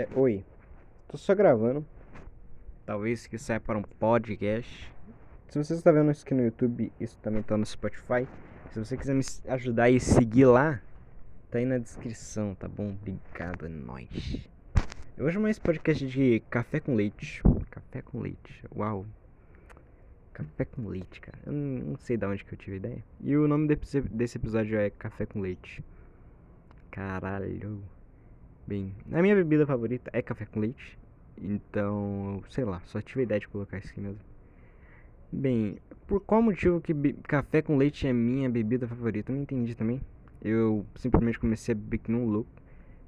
É, oi. Tô só gravando. Talvez que saia para um podcast. Se você está vendo isso aqui no YouTube, isso também tá no Spotify. Se você quiser me ajudar e seguir lá, tá aí na descrição, tá bom? Obrigado, é nóis. Eu vou chamar esse podcast de Café com Leite. Café com Leite. Uau. Café com Leite, cara. Eu não sei de onde que eu tive a ideia. E o nome desse episódio é Café com Leite. Caralho. Bem, a minha bebida favorita é café com leite. Então, sei lá, só tive a ideia de colocar isso aqui mesmo. Bem, por qual motivo que café com leite é minha bebida favorita? Eu não entendi também. Eu simplesmente comecei a beber que não louco.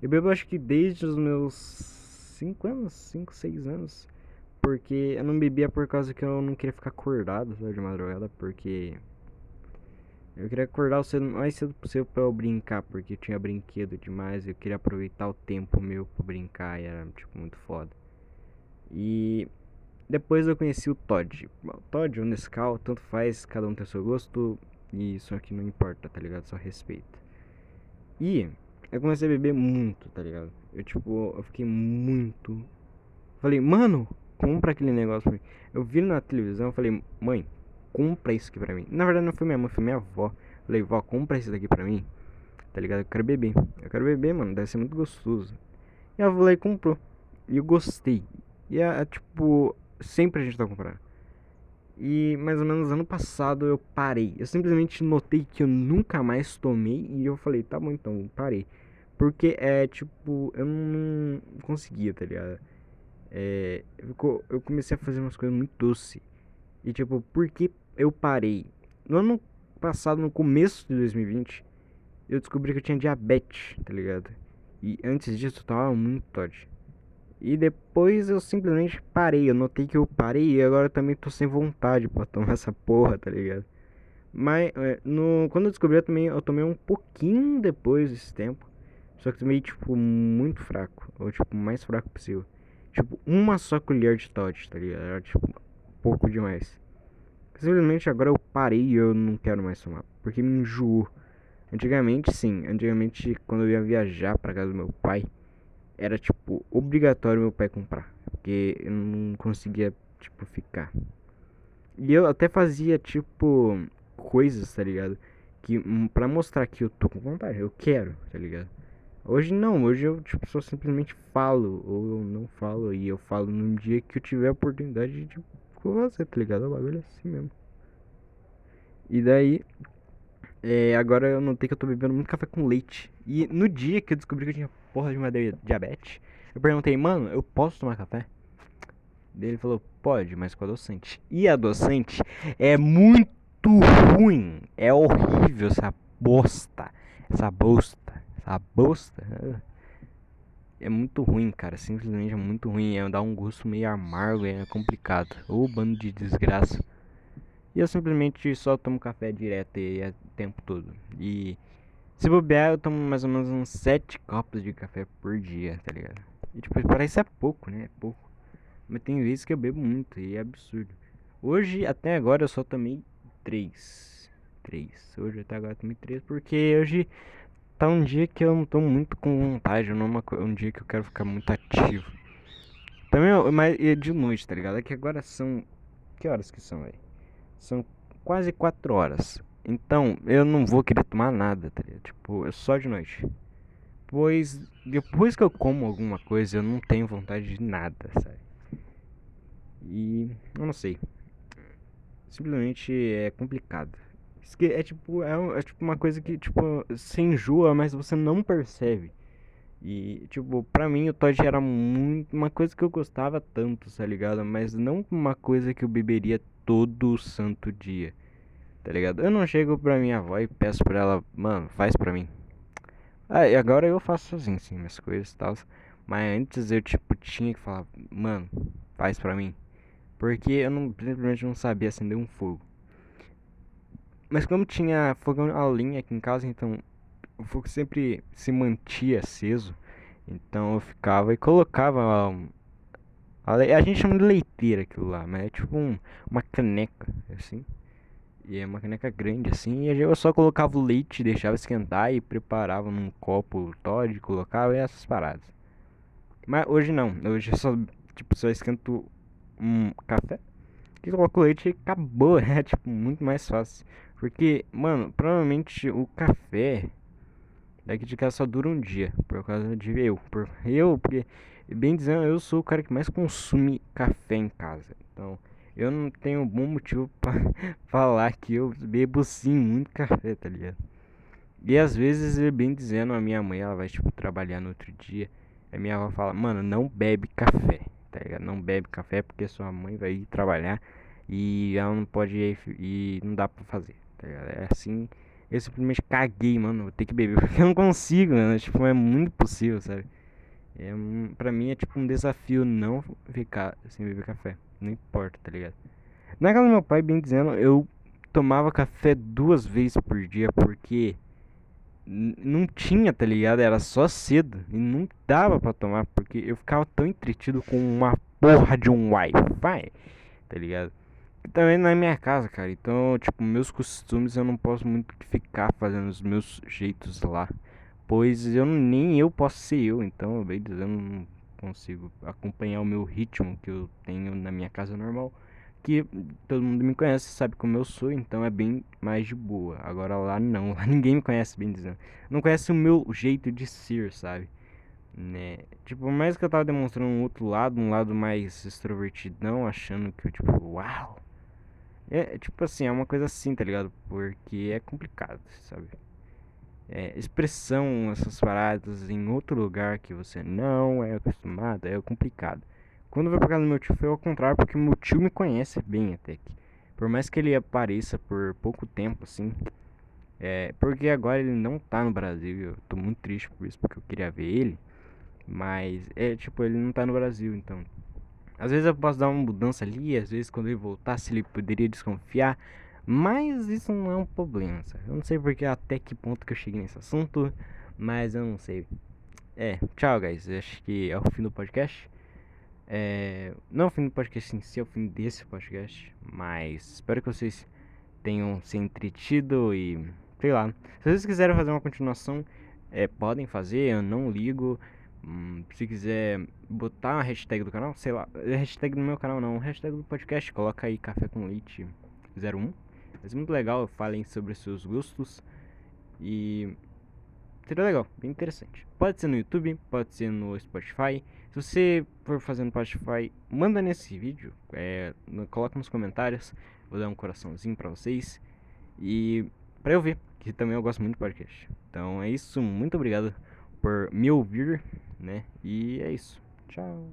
Eu bebo acho que desde os meus 5 anos, 5, 6 anos. Porque eu não bebia por causa que eu não queria ficar acordado sabe, de madrugada. Porque eu queria acordar o cedo, mais cedo possível pra eu brincar, porque tinha brinquedo demais. Eu queria aproveitar o tempo meu pra brincar e era, tipo, muito foda. E depois eu conheci o Todd. O Todd, o Nescau, tanto faz, cada um tem seu gosto. E isso aqui não importa, tá ligado? Só respeita. E eu comecei a beber muito, tá ligado? Eu, tipo, eu fiquei muito. Falei, mano, compra aquele negócio pra mim. Eu vi na televisão, falei, mãe, compra isso aqui pra mim. Na verdade não foi minha mãe, foi minha avó. Falei, vó, compra isso daqui pra mim. Tá ligado? Eu quero beber. Eu quero beber, mano. Deve ser muito gostoso. E ela falou e comprou. E eu gostei. E é, é, tipo, sempre a gente tá comprando. E mais ou menos ano passado eu parei. Eu simplesmente notei que eu nunca mais tomei. E eu falei, tá bom então, parei. Porque é tipo, eu não conseguia, tá ligado? É, eu comecei a fazer umas coisas muito doces. E tipo, por que eu parei. No ano passado, no começo de 2020, eu descobri que eu tinha diabetes, tá ligado? E antes disso eu tava muito Todd. E depois eu simplesmente parei. Eu notei que eu parei e agora também tô sem vontade pra tomar essa porra, tá ligado? Mas é, no, quando eu descobri eu também eu tomei um pouquinho depois desse tempo. Só que tomei tipo muito fraco. Ou tipo, mais fraco possível. Tipo, uma só colher de Todd, tá ligado? Era tipo pouco demais. Simplesmente agora eu parei e eu não quero mais tomar. Porque me enjoou. Antigamente, sim. Antigamente, quando eu ia viajar pra casa do meu pai, era tipo obrigatório meu pai comprar. Porque eu não conseguia, tipo, ficar. E eu até fazia, tipo, coisas, tá ligado? Que hum, pra mostrar que eu tô com vontade, eu quero, tá ligado? Hoje não, hoje eu tipo, só simplesmente falo, ou eu não falo, e eu falo num dia que eu tiver a oportunidade de tipo, com você, tá ligado? O bagulho é assim mesmo. E daí, é, agora eu notei que eu tô bebendo muito café com leite. E no dia que eu descobri que eu tinha porra de uma diabetes, eu perguntei, mano, eu posso tomar café? Daí ele falou, pode, mas com adoçante. E adoçante é muito ruim. É horrível essa bosta. Essa bosta. Essa bosta é muito ruim, cara. Simplesmente é muito ruim. É, dá um gosto meio amargo, é complicado. Ou bando de desgraça. E eu simplesmente só tomo café direto e é o tempo todo. E se bobear, eu tomo mais ou menos uns 7 copos de café por dia, tá ligado? E tipo, parece é pouco, né? É pouco. Mas tem vezes que eu bebo muito e é absurdo. Hoje, até agora, eu só tomei 3. 3. Hoje até agora eu tomei 3 porque hoje tá um dia que eu não tô muito com vontade, não é um dia que eu quero ficar muito ativo. Também, mas é de noite, tá ligado? É que agora são. Que horas que são aí? São quase 4 horas. Então, eu não vou querer tomar nada, tá ligado? Tipo, é só de noite. Pois, depois que eu como alguma coisa, eu não tenho vontade de nada, sabe? E eu não sei. Simplesmente é complicado. É tipo, é, é, tipo uma coisa que, tipo, se enjoa, mas você não percebe. E, tipo, pra mim o Todd era muito uma coisa que eu gostava tanto, tá ligado? Mas não uma coisa que eu beberia todo santo dia, tá ligado? Eu não chego pra minha avó e peço pra ela, mano, faz pra mim. Ah, e agora eu faço sozinho, sim, minhas coisas e tal. Mas antes eu, tipo, tinha que falar, mano, faz pra mim. Porque eu não, simplesmente não sabia acender um fogo. Mas como tinha fogão a linha aqui em casa, então o fogo sempre se mantia aceso. Então eu ficava e colocava. Um, a, a, gente chama de leiteira aquilo lá, mas é tipo um, uma caneca, assim. E é uma caneca grande assim. E eu só colocava o leite, deixava esquentar e preparava num copo Todd, colocava e essas paradas. Mas hoje não. Hoje eu só, tipo, só esquento um café. Que coloco leite e acabou. É, tipo, muito mais fácil. Porque, mano, provavelmente o café daqui de casa só dura um dia. Por causa de eu. Por eu, porque, bem dizendo, eu sou o cara que mais consome café em casa. Então, eu não tenho bom motivo pra falar que eu bebo sim muito café, tá ligado? E às vezes, bem dizendo, a minha mãe, ela vai, tipo, trabalhar no outro dia. A minha avó fala, mano, não bebe café, tá ligado? Não bebe café porque sua mãe vai ir trabalhar e ela não pode ir e não dá pra fazer, tá ligado? É assim, eu simplesmente caguei, mano, vou ter que beber porque eu não consigo, mano, tipo, é muito possível, sabe? É, pra mim é tipo um desafio não ficar sem beber café, não importa, tá ligado? Na casa do meu pai, bem dizendo, eu tomava café duas vezes por dia porque não tinha, tá ligado? Era só cedo e não dava para tomar porque eu ficava tão entretido com uma porra de um Wi-Fi, tá ligado? E também na minha casa, cara. Então, tipo, meus costumes eu não posso muito ficar fazendo os meus jeitos lá, pois eu nem eu posso ser eu, então, bem dizendo, não consigo acompanhar o meu ritmo que eu tenho na minha casa normal que todo mundo me conhece, sabe como eu sou, então é bem mais de boa. Agora lá não, lá ninguém me conhece, bem dizendo. Não conhece o meu jeito de ser, sabe? Né? Tipo, mais que eu tava demonstrando um outro lado, um lado mais extrovertidão, achando que eu, tipo, uau. É, tipo assim, é uma coisa assim, tá ligado? Porque é complicado, sabe? É, expressão, essas paradas em outro lugar que você não é acostumado, é complicado. Quando vai pra casa do meu tio foi ao contrário, porque meu tio me conhece bem até que. Por mais que ele apareça por pouco tempo, assim. É, porque agora ele não tá no Brasil. Eu tô muito triste por isso, porque eu queria ver ele. Mas é tipo, ele não tá no Brasil, então. Às vezes eu posso dar uma mudança ali, às vezes quando ele voltasse ele poderia desconfiar. Mas isso não é um problema, sabe? Eu não sei porque até que ponto que eu cheguei nesse assunto, mas eu não sei. É, tchau, guys. Acho que é o fim do podcast. É, não o fim do podcast em si, é o fim desse podcast. Mas espero que vocês tenham se entretido e. Sei lá. Se vocês quiserem fazer uma continuação, é, podem fazer, eu não ligo. Hum, se quiser botar a hashtag do canal, sei lá. Hashtag do meu canal não, hashtag do podcast, coloca aí Café com Leite 01. Vai muito legal, falem sobre seus gostos. E seria legal, bem interessante. Pode ser no YouTube, pode ser no Spotify. Se você for fazendo Spotify, manda nesse vídeo, é, coloca nos comentários, vou dar um coraçãozinho pra vocês. E pra eu ver, que também eu gosto muito do podcast. Então é isso, muito obrigado por me ouvir, né? E é isso. Tchau.